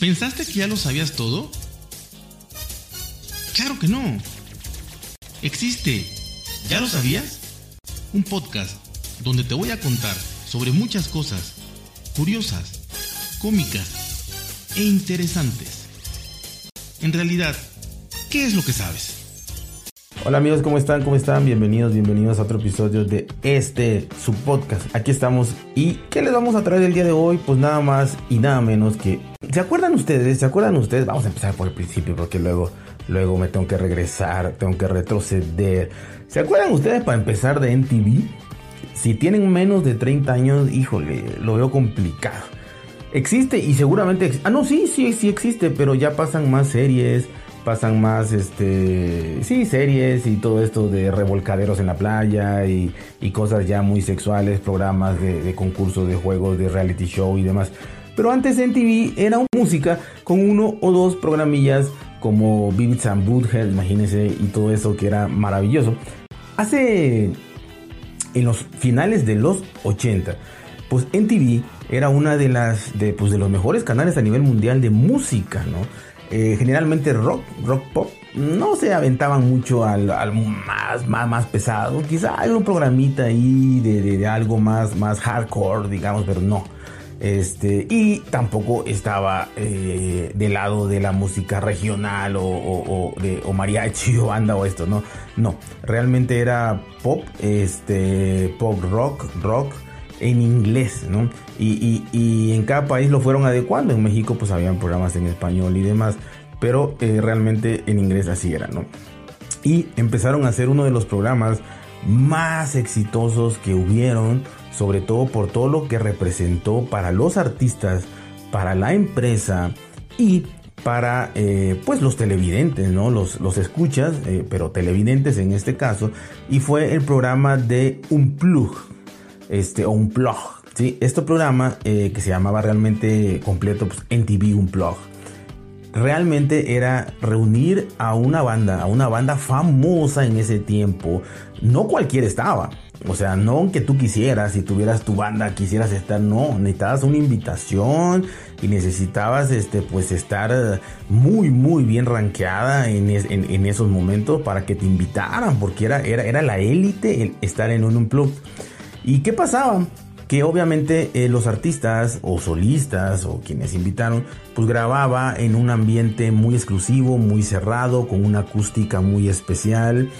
¿Pensaste que ya lo sabías todo? Claro que no. Existe, ¿ya lo sabías? Un podcast donde te voy a contar sobre muchas cosas curiosas, cómicas e interesantes. En realidad, ¿qué es lo que sabes? Hola amigos, ¿cómo están? ¿Cómo están? Bienvenidos, bienvenidos a otro episodio de este, su podcast. Aquí estamos. ¿Y qué les vamos a traer el día de hoy? Pues nada más y nada menos que... ¿Se acuerdan ustedes? ¿Se acuerdan ustedes? Vamos a empezar por el principio porque luego, luego me tengo que regresar, tengo que retroceder. ¿Se acuerdan ustedes para empezar de NTV? Si tienen menos de 30 años, híjole, lo veo complicado. Existe y seguramente... Ah, no, sí, sí, sí existe, pero ya pasan más series pasan más, este, sí, series y todo esto de revolcaderos en la playa y, cosas ya muy sexuales, programas de, de concursos de juegos, de reality show y demás. Pero antes en TV era música con uno o dos programillas como Vivid and Butthead, imagínense, y todo eso que era maravilloso. Hace, en los finales de los 80, pues NTV era una de las, de, pues, de los mejores canales a nivel mundial de música, ¿no? Eh, generalmente rock, rock pop, no se aventaban mucho al, más, más, más pesado. Quizá hay un programita ahí de, algo más, más hardcore, digamos, pero no. Este, y tampoco estaba eh, del lado de la música regional o, de, mariachi o banda o esto, no, no, realmente era pop, este, pop rock, rock, en inglés, ¿no? Y, y, en cada país lo fueron adecuando. En México pues habían programas en español y demás, pero eh, realmente en inglés así era, ¿no? Y empezaron a ser uno de los programas más exitosos que hubieron, sobre todo por todo lo que representó para los artistas, para la empresa y para eh, pues los televidentes, ¿no? Los, los escuchas, eh, pero televidentes en este caso, y fue el programa de Unplug este, o un blog. ¿sí? Este programa eh, que se llamaba realmente completo pues, NTV Unplug. Realmente era reunir a una banda, a una banda famosa en ese tiempo. No cualquiera estaba. O sea, no aunque tú quisieras, si tuvieras tu banda, quisieras estar, no, necesitabas una invitación y necesitabas, este, pues estar muy, muy bien rankeada en, esos momentos para que te invitaran, porque era, era, era la élite estar en un unplug. ¿Y qué pasaba? Que obviamente eh, los artistas o solistas o quienes invitaron, pues grababa en un ambiente muy exclusivo, muy cerrado, con una acústica muy especial,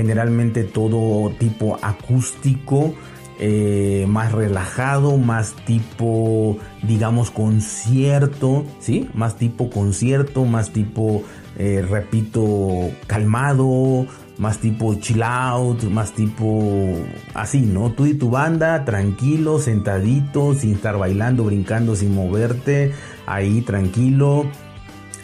generalmente todo tipo acústico, eh, más relajado, más tipo, digamos, concierto, ¿sí? Más tipo concierto, más tipo, eh, repito, calmado, más tipo chill out, más tipo así, ¿no? Tú y tu banda, tranquilo, sentadito, sin estar bailando, brincando, sin moverte, ahí tranquilo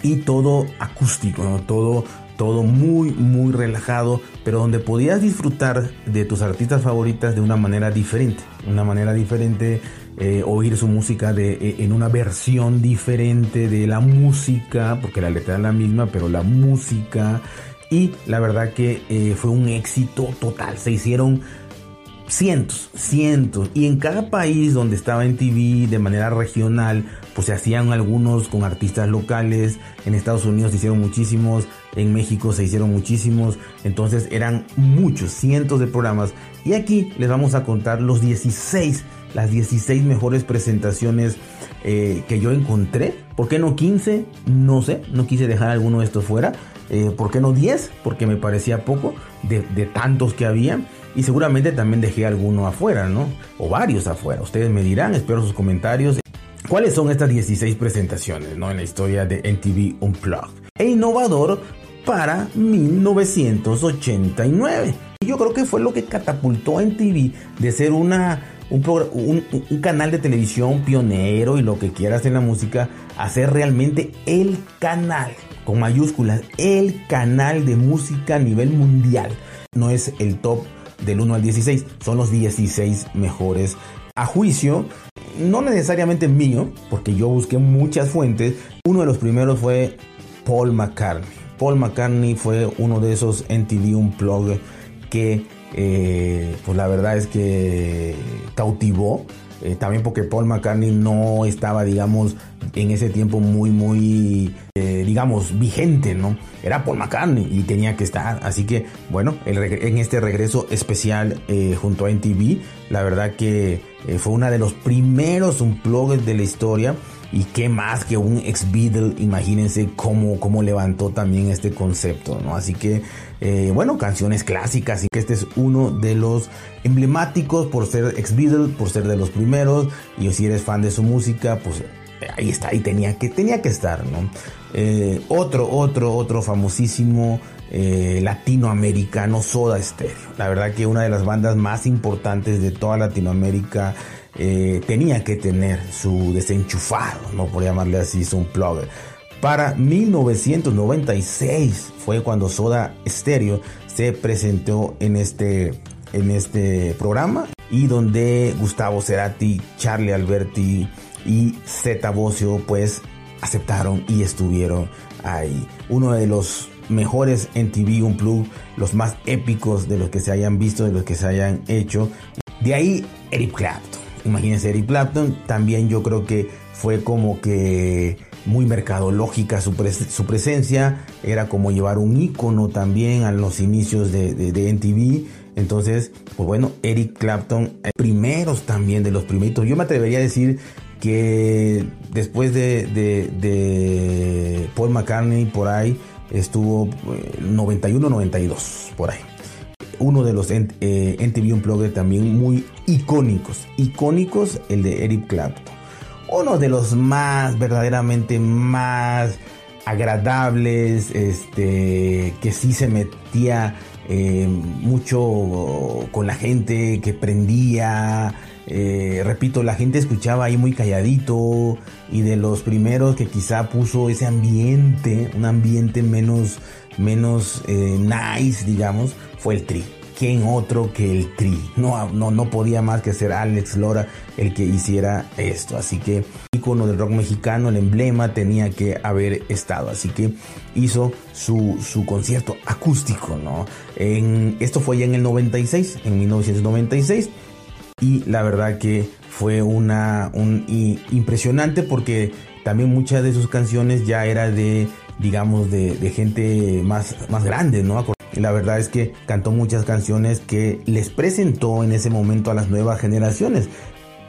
y todo acústico, ¿no? Todo, todo muy, muy relajado, pero donde podías disfrutar de tus artistas favoritas de una manera diferente, una manera diferente. Eh, oír su música de, eh, en una versión diferente de la música, porque la letra es la misma, pero la música y la verdad que eh, fue un éxito total. Se hicieron cientos, cientos. Y en cada país donde estaba en TV de manera regional, pues se hacían algunos con artistas locales. En Estados Unidos se hicieron muchísimos. En México se hicieron muchísimos. Entonces eran muchos, cientos de programas. Y aquí les vamos a contar los 16, las 16 mejores presentaciones eh, que yo encontré. ¿Por qué no 15? No sé, no quise dejar alguno de estos fuera. Eh, ¿Por qué no 10? Porque me parecía poco de, tantos que había. Y seguramente también dejé alguno afuera, ¿no? O varios afuera. Ustedes me dirán, espero sus comentarios. ¿Cuáles son estas 16 presentaciones, ¿no? En la historia de NTV Unplugged. E innovador para 1989. Y yo creo que fue lo que catapultó a NTV de ser una, un, un, canal de televisión pionero y lo que quieras en la música, a ser realmente el canal con mayúsculas, el canal de música a nivel mundial. No es el top del 1 al 16, son los 16 mejores. A juicio, no necesariamente mío, porque yo busqué muchas fuentes. Uno de los primeros fue Paul McCartney. Paul McCartney fue uno de esos NTV Unplugged que, eh, pues la verdad es que cautivó eh, también porque Paul McCartney no estaba, digamos, en ese tiempo muy, muy, eh, digamos, vigente, ¿no? Era Paul McCartney y tenía que estar. Así que, bueno, en este regreso especial eh, junto a NTV, la verdad que fue una de los primeros unplugged de la historia. Y qué más que un ex Beatle, imagínense cómo, cómo levantó también este concepto, ¿no? Así que, eh, bueno, canciones clásicas, y que este es uno de los emblemáticos por ser ex Beatle, por ser de los primeros, y si eres fan de su música, pues ahí está, ahí tenía que, tenía que estar, ¿no? Eh, otro, otro, otro famosísimo eh, latinoamericano, Soda Stereo. La verdad que una de las bandas más importantes de toda Latinoamérica eh, tenía que tener su desenchufado, no por llamarle así, su plugger. Para 1996 fue cuando Soda Stereo se presentó en este, en este programa y donde Gustavo Cerati, Charlie Alberti y Zeta Bocio pues aceptaron y estuvieron ahí. Uno de los mejores en TV Unplugged, los más épicos de los que se hayan visto, de los que se hayan hecho. De ahí Eric Clapton. Imagínense, Eric Clapton también yo creo que fue como que muy mercadológica su, su presencia, era como llevar un icono también a los inicios de, de, NTV. Entonces, pues bueno, Eric Clapton, eh, primeros también de los primeritos. Yo me atrevería a decir que después de, de Paul McCartney por ahí estuvo 91-92 eh, por ahí uno de los eh, NTV también muy icónicos. Icónicos, el de Eric Clapton. Uno de los más, verdaderamente más agradables, este, que sí se metía eh, mucho con la gente, que prendía. Eh, repito, la gente escuchaba ahí muy calladito y de los primeros que quizá puso ese ambiente, un ambiente menos, menos nice, digamos, fue el Tri. ¿Quién otro que el Tri? No, no, no podía más que ser Alex Lora el que hiciera esto. Así que, icono del rock mexicano, el emblema tenía que haber estado. Así que hizo su, su concierto acústico, ¿no? Esto fue ya en el 96, en 1996. Y la verdad que fue una un, impresionante porque también muchas de sus canciones ya era de digamos de, gente más, más grande, ¿no? la verdad es que cantó muchas canciones que les presentó en ese momento a las nuevas generaciones.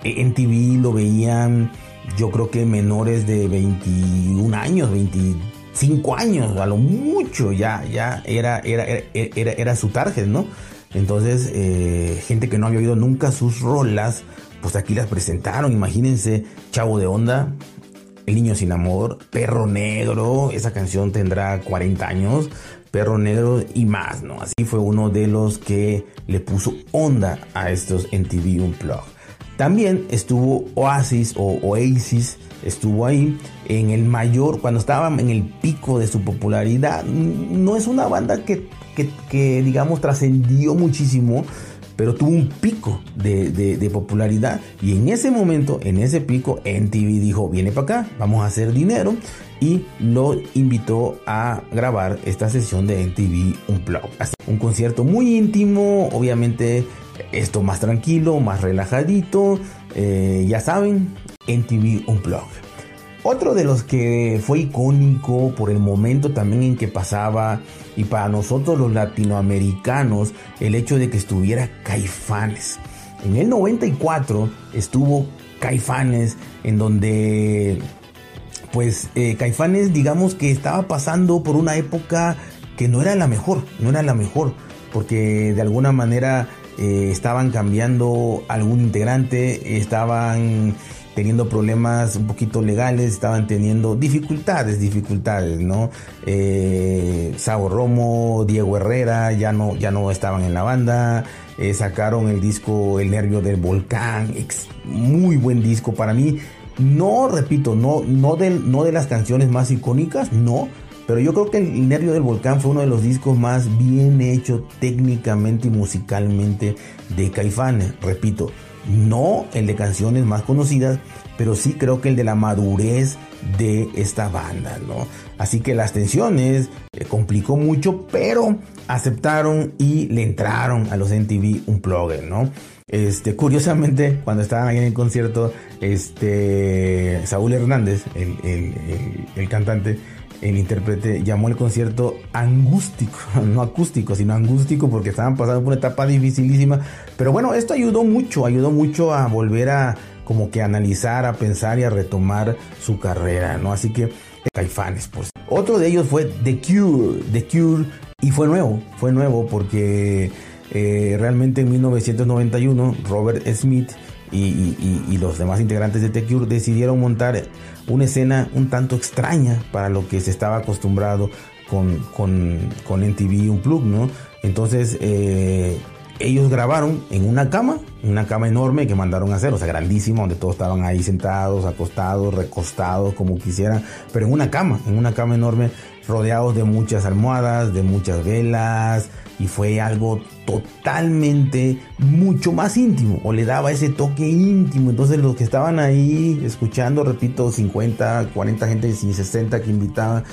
E, en TV lo veían, yo creo que menores de 21 años, 25 años, a lo mucho, ya, ya era, era, era, era, su target, ¿no? Entonces, eh, gente que no había oído nunca sus rolas, pues aquí las presentaron. Imagínense, Chavo de Onda, El Niño Sin Amor, Perro Negro, esa canción tendrá 40 años. Perro Negro y más, ¿no? Así fue uno de los que le puso onda a estos en TV Unplugged. También estuvo Oasis o Oasis, estuvo ahí en el mayor, cuando estaba en el pico de su popularidad. No es una banda que, que, digamos, trascendió muchísimo, pero tuvo un pico de, de, popularidad. Y en ese momento, en ese pico, NTV dijo, viene para acá, vamos a hacer dinero y lo invitó a grabar esta sesión de NTV Unplugged. Así, un concierto muy íntimo, obviamente esto más tranquilo, más relajadito, eh, ya saben, NTV Unplugged. Otro de los que fue icónico por el momento también en que pasaba y para nosotros los latinoamericanos el hecho de que estuviera Caifanes. En el 94 estuvo Caifanes en donde pues eh, Caifanes digamos que estaba pasando por una época que no era la mejor, no era la mejor, porque de alguna manera eh, estaban cambiando algún integrante, estaban teniendo problemas un poquito legales, estaban teniendo dificultades, dificultades, ¿no? Eh, Sabo Romo, Diego Herrera ya no, ya no estaban en la banda, eh, sacaron el disco El Nervio del Volcán, muy buen disco para mí, no, repito, no, no, de, no de las canciones más icónicas, no. Pero yo creo que El Nervio del Volcán fue uno de los discos más bien hechos técnicamente y musicalmente de Caifanes. Repito, No el de canciones más conocidas, pero sí creo que el de la madurez de esta banda, ¿no? Así que las tensiones complicó mucho, pero aceptaron y le entraron a los MTV un plugin, ¿no? Este, curiosamente, cuando estaban ahí en el concierto, este, Saúl Hernández, el, cantante, el intérprete, llamó el concierto angústico, no acústico, sino angústico, porque estaban pasando por una etapa dificilísima. Pero bueno, esto ayudó mucho, ayudó mucho a volver a como que analizar, a pensar y a retomar su carrera, ¿no? Así que Caifanes, pues. Otro de ellos fue The Cure, The Cure, y fue nuevo, fue nuevo porque eh, realmente en 1991 Robert Smith y, los demás integrantes de The Cure decidieron montar una escena un tanto extraña para lo que se estaba acostumbrado con, con, con NTV Unplugged, ¿no? Entonces eh, ellos grabaron en una cama, una cama enorme que mandaron a hacer, o sea, grandísima, donde todos estaban ahí sentados, acostados, recostados, como quisieran, pero en una cama, en una cama enorme, rodeados de muchas almohadas, de muchas velas, y fue algo totalmente mucho más íntimo, o le daba ese toque íntimo. Entonces, los que estaban ahí escuchando, repito, 50, 40 gente, 60 que invitaban,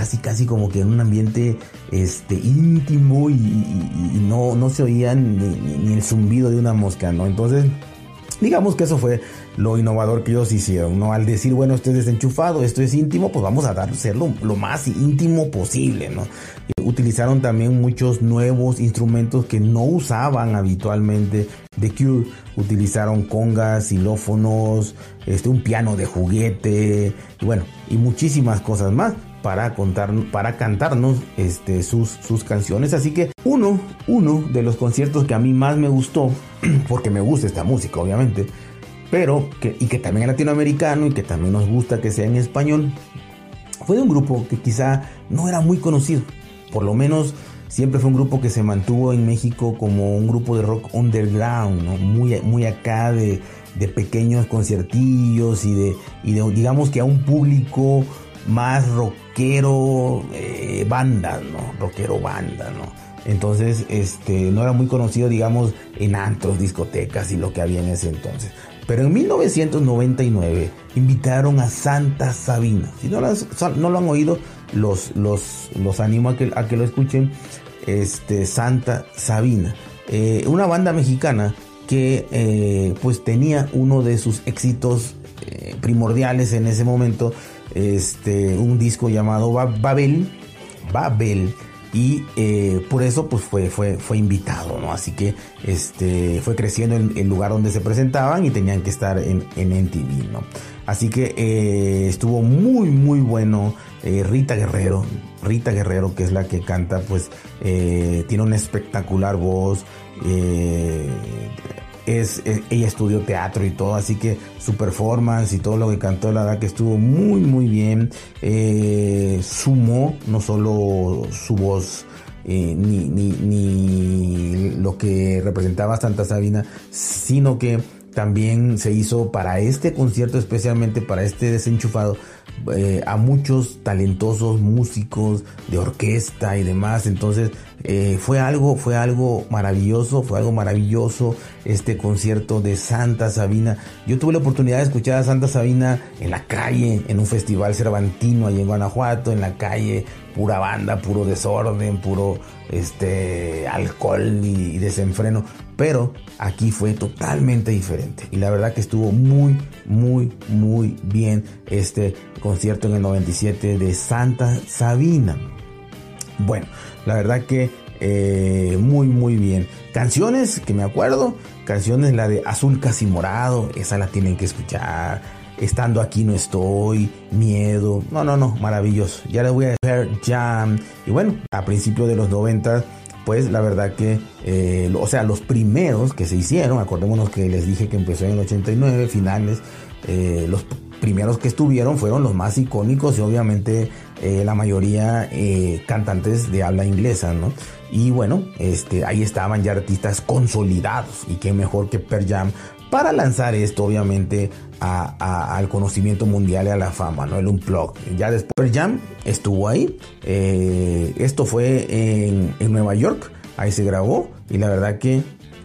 casi casi como que en un ambiente este íntimo y, no, no se oía ni, el zumbido de una mosca, ¿no? Entonces, digamos que eso fue lo innovador que ellos hicieron, ¿no? Al decir, bueno, esto es desenchufado, esto es íntimo, pues vamos a hacerlo lo más íntimo posible, ¿no? Utilizaron también muchos nuevos instrumentos que no usaban habitualmente The Cure. Utilizaron congas, xilófonos, este, un piano de juguete, y bueno, y muchísimas cosas más para contar, para cantarnos este, sus, sus canciones. Así que uno, uno de los conciertos que a mí más me gustó, porque me gusta esta música, obviamente, pero que, y que también es latinoamericano y que también nos gusta que sea en español, fue de un grupo que quizá no era muy conocido. Por lo menos siempre fue un grupo que se mantuvo en México como un grupo de rock underground, muy, muy acá de, de pequeños conciertillos y de, y de, digamos que a un público más rockero eh, banda, ¿no? Rockero banda, ¿no? Entonces, este, no era muy conocido, digamos, en antros, discotecas y lo que había en ese entonces. Pero en 1999 invitaron a Santa Sabina. Si no, no lo han oído, los, los, los animo a que, a que lo escuchen. Este, Santa Sabina. Eh, una banda mexicana que eh, pues tenía uno de sus éxitos primordiales en ese momento este, un disco llamado Babel, Babel, y eh, por eso pues fue, fue, fue invitado, ¿no? Así que este, fue creciendo en el lugar donde se presentaban y tenían que estar en, en ¿no? Así que eh, estuvo muy, muy bueno. Eh, Rita Guerrero, Rita Guerrero, que es la que canta, pues tiene una espectacular voz es, eh, ella estudió teatro y todo, así que su performance y todo lo que cantó, la verdad que estuvo muy, muy bien. Eh, sumó no solo su voz, eh, ni, ni, ni lo que representaba Santa Sabina, sino que también se hizo para este concierto, especialmente para este desenchufado, eh, a muchos talentosos músicos de orquesta y demás. Entonces eh, fue algo, fue algo maravilloso, fue algo maravilloso este concierto de Santa Sabina. Yo tuve la oportunidad de escuchar a Santa Sabina en la calle, en un festival cervantino allí en Guanajuato, en la calle, pura banda, puro desorden, puro este alcohol y desenfreno. Pero aquí fue totalmente diferente. Y la verdad que estuvo muy, muy, muy bien este concierto en el 97 de Santa Sabina. Bueno, la verdad que eh, muy, muy bien. Canciones que me acuerdo. Canciones la de Azul Casi Morado. Esa la tienen que escuchar. Estando aquí no estoy. Miedo. No, no, no. Maravilloso. Ya les voy a hacer Jam. Y bueno, a principios de los 90 pues la verdad que, eh, o sea, los primeros que se hicieron, acordémonos que les dije que empezó en el 89, finales, eh, los primeros que estuvieron fueron los más icónicos y obviamente eh, la mayoría cantantes de habla inglesa, ¿no? Y bueno, este, ahí estaban ya artistas consolidados y qué mejor que Per Jam para lanzar esto obviamente al conocimiento mundial y a la fama, ¿no? El Unplug. Ya después Jam estuvo ahí. Eh, esto fue en, Nueva York. Ahí se grabó. Y la verdad que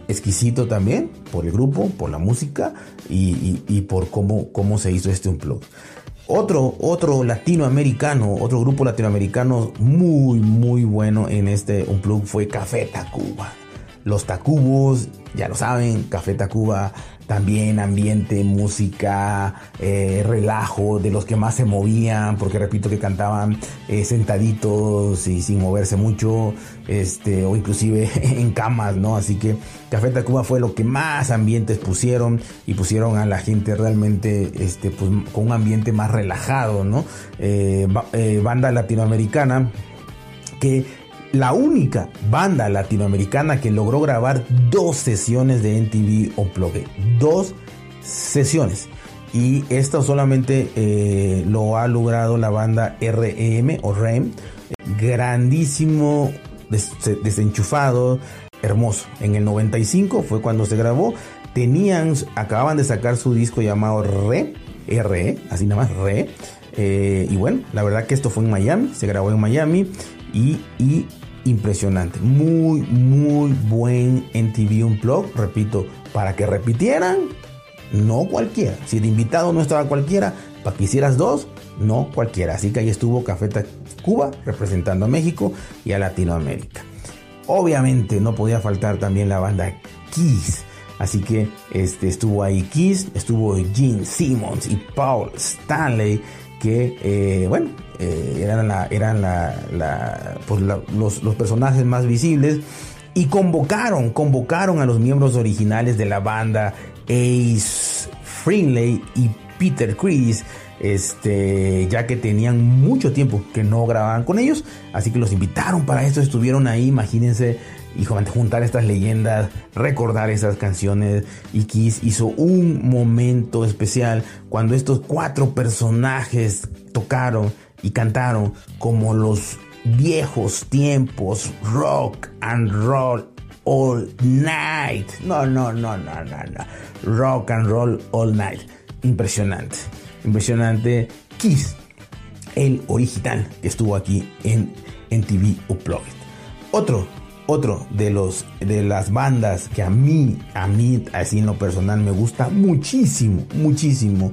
exquisito también por el grupo, por la música y, por cómo, cómo se hizo este Unplug. Otro, otro latinoamericano, otro grupo latinoamericano muy, muy bueno en este Unplug fue Café Tacuba. Los Tacubos, ya lo saben, Café Tacuba también ambiente, música, eh, relajo, de los que más se movían, porque repito que cantaban eh, sentaditos y sin moverse mucho, este, o inclusive en camas, ¿no? Así que Café Tacuba fue lo que más ambientes pusieron y pusieron a la gente realmente, este, pues, con un ambiente más relajado, ¿no? Eh, banda latinoamericana que la única banda latinoamericana que logró grabar dos sesiones de NTV Unplugged. Dos sesiones. Y esto solamente eh, lo ha logrado la banda REM o REM. Grandísimo, desenchufado, hermoso. En el 95 fue cuando se grabó. Tenían, acababan de sacar su disco llamado Re, RE, así nada más, Re. Eh, y bueno, la verdad que esto fue en Miami, se grabó en Miami y, impresionante. Muy, muy buen NTV Unplugged. Repito, para que repitieran, no cualquiera. Si de invitado no estaba cualquiera, para que hicieras dos, no cualquiera. Así que ahí estuvo Café Cuba representando a México y a Latinoamérica. Obviamente no podía faltar también la banda Kiss. Así que este, estuvo ahí Kiss, estuvo Gene Simmons y Paul Stanley que, eh, bueno, eh, eran, la, eran la, pues los, los, personajes más visibles y convocaron, convocaron a los miembros originales de la banda Ace Frehley y Peter Chris, este, ya que tenían mucho tiempo que no grababan con ellos, así que los invitaron para esto, estuvieron ahí, imagínense y juntar estas leyendas, recordar esas canciones. Y Kiss hizo un momento especial cuando estos cuatro personajes tocaron y cantaron como los viejos tiempos rock and roll all night. No, no, no, no, no, no. Rock and roll all night. Impresionante. Impresionante. Kiss, el original que estuvo aquí en, en TV Uploaded. Otro otro de los de las bandas que a mí, a mí, así en lo personal, me gusta muchísimo, muchísimo.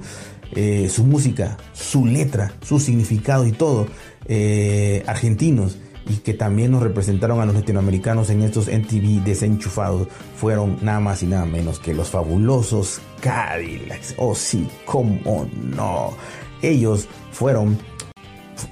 Eh, su música, su letra, su significado y todo. Eh, argentinos y que también nos representaron a los latinoamericanos en estos MTV desenchufados fueron nada más y nada menos que los fabulosos Cadillacs. Oh sí, cómo no. Ellos fueron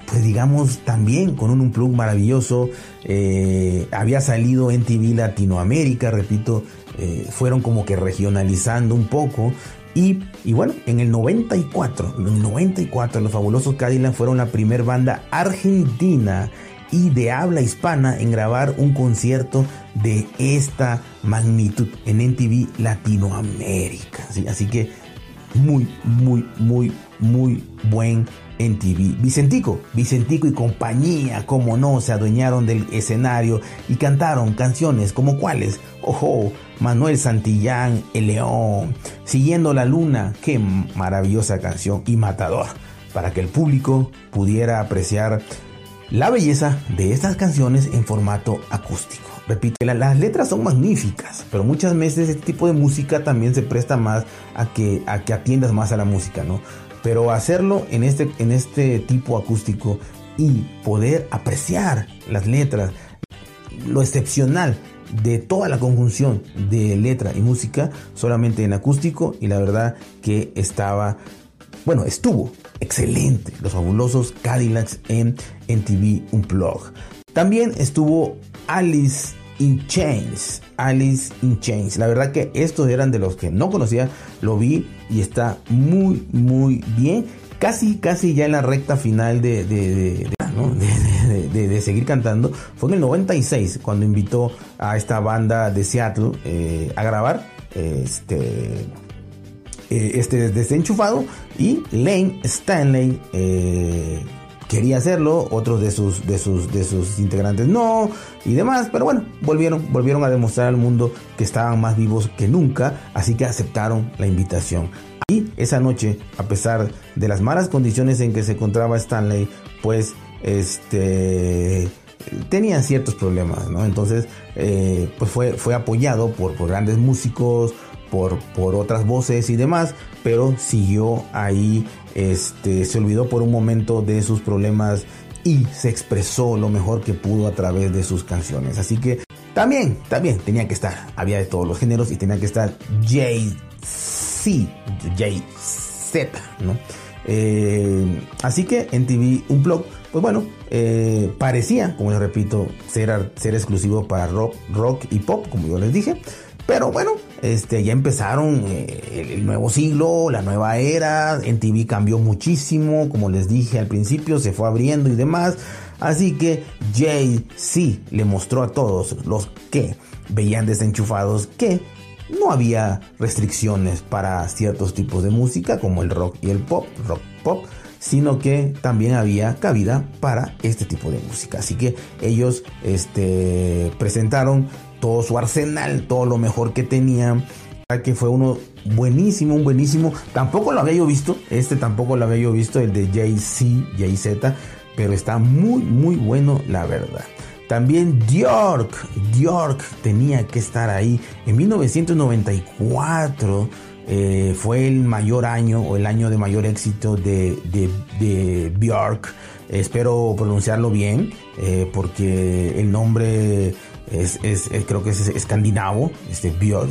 pues digamos también con un plug maravilloso. Eh, había salido en TV Latinoamérica, repito, eh, fueron como que regionalizando un poco. Y, bueno, en el 94, en el 94 los fabulosos Cadillac fueron la primera banda argentina y de habla hispana en grabar un concierto de esta magnitud en NTV Latinoamérica. Así que muy, muy, muy, muy buen en TV. Vicentico, Vicentico y compañía, como no, se adueñaron del escenario y cantaron canciones como cuáles, ojo, Manuel Santillán, El León, Siguiendo la Luna, qué maravillosa canción y matador, para que el público pudiera apreciar la belleza de estas canciones en formato acústico. Repito, las letras son magníficas, pero muchas veces este tipo de música también se presta más a que, a que atiendas más a la música, ¿no? Pero hacerlo en este, en este tipo acústico y poder apreciar las letras, lo excepcional de toda la conjunción de letra y música solamente en acústico y la verdad que estaba, bueno, estuvo excelente. Los fabulosos Cadillacs en, TV Unplugged. También estuvo Alice in Chains. Alice in Chains. La verdad que estos eran de los que no conocía. Lo vi y está muy, muy bien. Casi, casi ya en la recta final de, de, de, seguir cantando. Fue en el 96 cuando invitó a esta banda de Seattle eh, a grabar. Este eh, este desenchufado y Lane Stanley eh, quería hacerlo, otros de sus, de sus, de sus integrantes no y demás, pero bueno, volvieron, volvieron a demostrar al mundo que estaban más vivos que nunca, así que aceptaron la invitación. Y esa noche, a pesar de las malas condiciones en que se encontraba Stanley, pues este tenía ciertos problemas, ¿no? Entonces, eh, pues fue, fue apoyado por, por grandes músicos, por, otras voces y demás, pero siguió ahí, este, se olvidó por un momento de sus problemas y se expresó lo mejor que pudo a través de sus canciones. Así que también, también tenía que estar, había de todos los géneros y tenía que estar Jay-Z, Jay-Z, ¿no? Eh, así que en TV un blog, pues bueno, eh, parecía, como les repito, ser, ser exclusivo para rock, rock y pop, como yo les dije. Pero bueno, este, ya empezaron eh, el nuevo siglo, la nueva era, en TV cambió muchísimo, como les dije al principio, se fue abriendo y demás. Así que Jay-Z le mostró a todos los que veían desenchufados que no había restricciones para ciertos tipos de música como el rock y el pop, rock pop, sino que también había cabida para este tipo de música. Así que ellos este, presentaron todo su arsenal, todo lo mejor que tenían, que fue uno buenísimo, un buenísimo. Tampoco lo había yo visto, este tampoco lo había yo visto, el de Jay-Z, Jay-Z, pero está muy, muy bueno, la verdad. También Bjork, Bjork tenía que estar ahí. En 1994 eh, fue el mayor año o el año de mayor éxito de, de, Bjork. Espero pronunciarlo bien eh, porque el nombre es, creo que es escandinavo, este Bjork,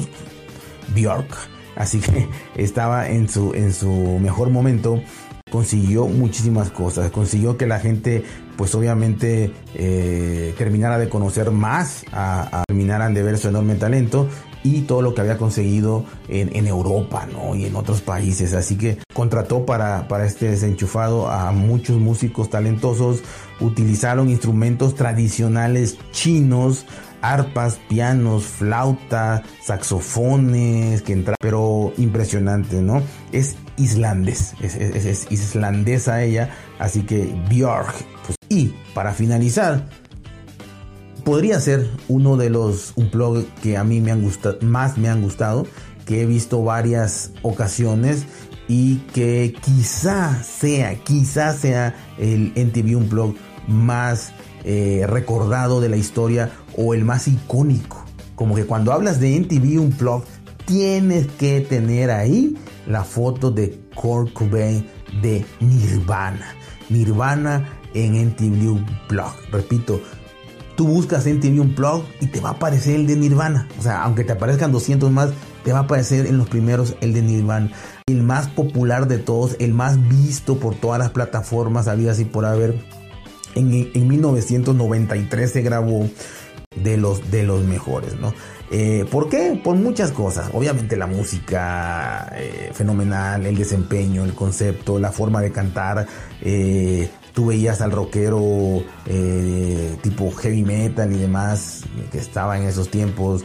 Bjork. Así que estaba en su, en su mejor momento consiguió muchísimas cosas, consiguió que la gente pues obviamente eh, terminara de conocer más, a, terminaran de ver su enorme talento y todo lo que había conseguido en, Europa ¿no? y en otros países. Así que contrató para, para este desenchufado a muchos músicos talentosos, utilizaron instrumentos tradicionales chinos, arpas, pianos, flauta, saxofones, que entra, pero impresionante, ¿no? Es islandés, es, islandesa ella, así que Björk. Pues, y para finalizar, podría ser uno de los un blog que a mí me han gustado, más me han gustado, que he visto varias ocasiones y que quizá sea, quizá sea el NTV un blog más eh, recordado de la historia o el más icónico. Como que cuando hablas de NTV Unplugged, tienes que tener ahí la foto de Kurt Cobain de Nirvana. Nirvana en NTV Unplugged. Repito, tú buscas NTV Unplugged y te va a aparecer el de Nirvana. O sea, aunque te aparezcan 200 más, te va a aparecer en los primeros el de Nirvana. El más popular de todos, el más visto por todas las plataformas habidas y por haber. En, en 1993 se grabó de los, de los mejores, ¿no? Eh, ¿Por qué? Por muchas cosas. Obviamente la música eh, fenomenal, el desempeño, el concepto, la forma de cantar. Eh, tú veías al rockero tipo heavy metal y demás, que estaba en esos tiempos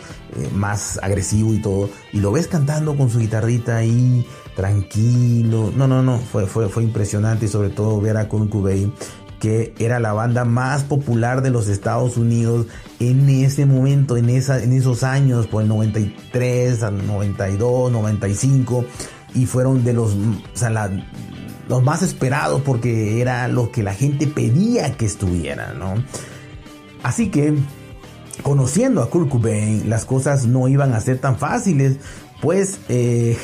más agresivo y todo, y lo ves cantando con su guitarrita ahí, tranquilo. No, no, no, fue, fue, fue impresionante y sobre todo ver a Kurt Cobain que era la banda más popular de los Estados Unidos en ese momento, en, en esos años, por el 93, 92, 95, y fueron de los, los más esperados porque era lo que la gente pedía que estuviera, ¿no? Así que, conociendo a Kurt Cobain, las cosas no iban a ser tan fáciles, pues eh,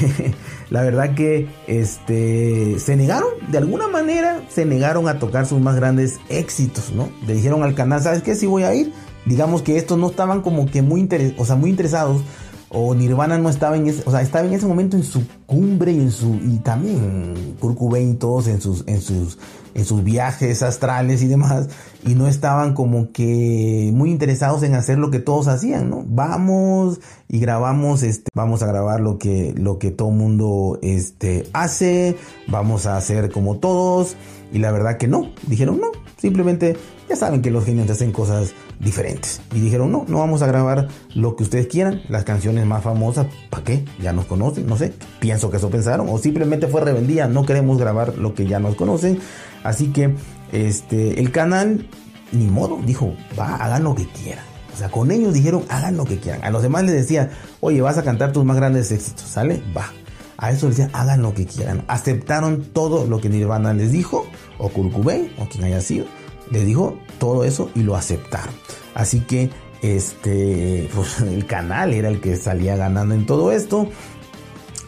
la verdad que este, se negaron, de alguna manera se negaron a tocar sus más grandes éxitos, ¿no? Le dijeron al canal, ¿sabes qué? Si voy a ir, digamos que estos no estaban como que muy, muy interesados o Nirvana no estaba en ese, o sea, estaba en ese momento en su cumbre y en su y también Kurt Cobain todos en sus en sus en sus viajes astrales y demás y no estaban como que muy interesados en hacer lo que todos hacían, ¿no? Vamos y grabamos este vamos a grabar lo que lo que todo mundo este hace, vamos a hacer como todos y la verdad que no, dijeron no, simplemente ya saben que los genios hacen cosas diferentes. Y dijeron, no, no vamos a grabar lo que ustedes quieran, las canciones más famosas, ¿para qué? Ya nos conocen, no sé, pienso que eso pensaron, o simplemente fue rebeldía, no queremos grabar lo que ya nos conocen. Así que este, el canal, ni modo, dijo, va, hagan lo que quieran. O sea, con ellos dijeron, hagan lo que quieran. A los demás les decía, oye, vas a cantar tus más grandes éxitos, ¿sale? Va. A eso les decía, hagan lo que quieran. Aceptaron todo lo que Nirvana les dijo, o Kurt o quien haya sido. Les dijo, todo eso y lo aceptaron. Así que este, pues, el canal era el que salía ganando en todo esto.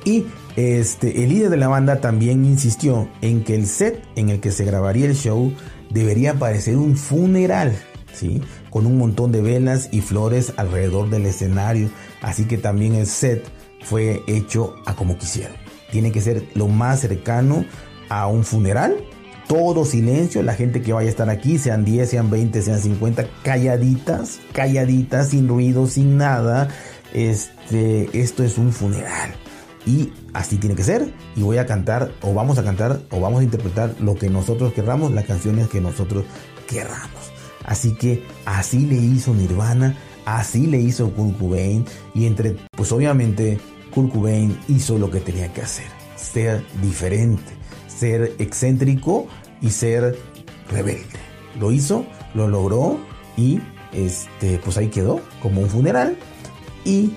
Y este, el líder de la banda también insistió en que el set en el que se grabaría el show debería parecer un funeral, ¿sí? Con un montón de velas y flores alrededor del escenario. Así que también el set fue hecho a como quisieron. Tiene que ser lo más cercano a un funeral. Todo silencio, la gente que vaya a estar aquí, sean 10, sean 20, sean 50, calladitas, calladitas, sin ruido, sin nada. Este, esto es un funeral. Y así tiene que ser. Y voy a cantar, o vamos a cantar, o vamos a interpretar lo que nosotros querramos, las canciones que nosotros querramos. Así que así le hizo Nirvana, así le hizo Kurt Cobain. Y entre, pues obviamente, Kurt Cobain hizo lo que tenía que hacer. Ser diferente, ser excéntrico y ser rebelde. Lo hizo, lo logró y este, pues ahí quedó como un funeral. Y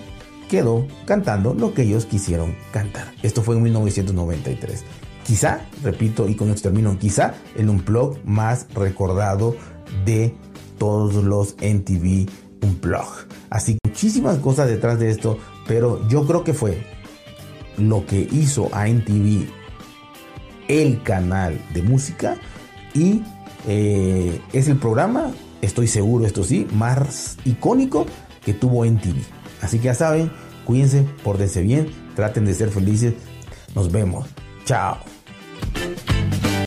quedó cantando lo que ellos quisieron cantar. Esto fue en 1993. Quizá, repito, y con esto termino, quizá el unplug más recordado de todos los NTV Unplug. Así muchísimas cosas detrás de esto, pero yo creo que fue lo que hizo a NTV el canal de música y eh, es el programa, estoy seguro, esto sí, más icónico que tuvo NTV. Así que ya saben, cuídense, pórtense bien, traten de ser felices. Nos vemos. Chao.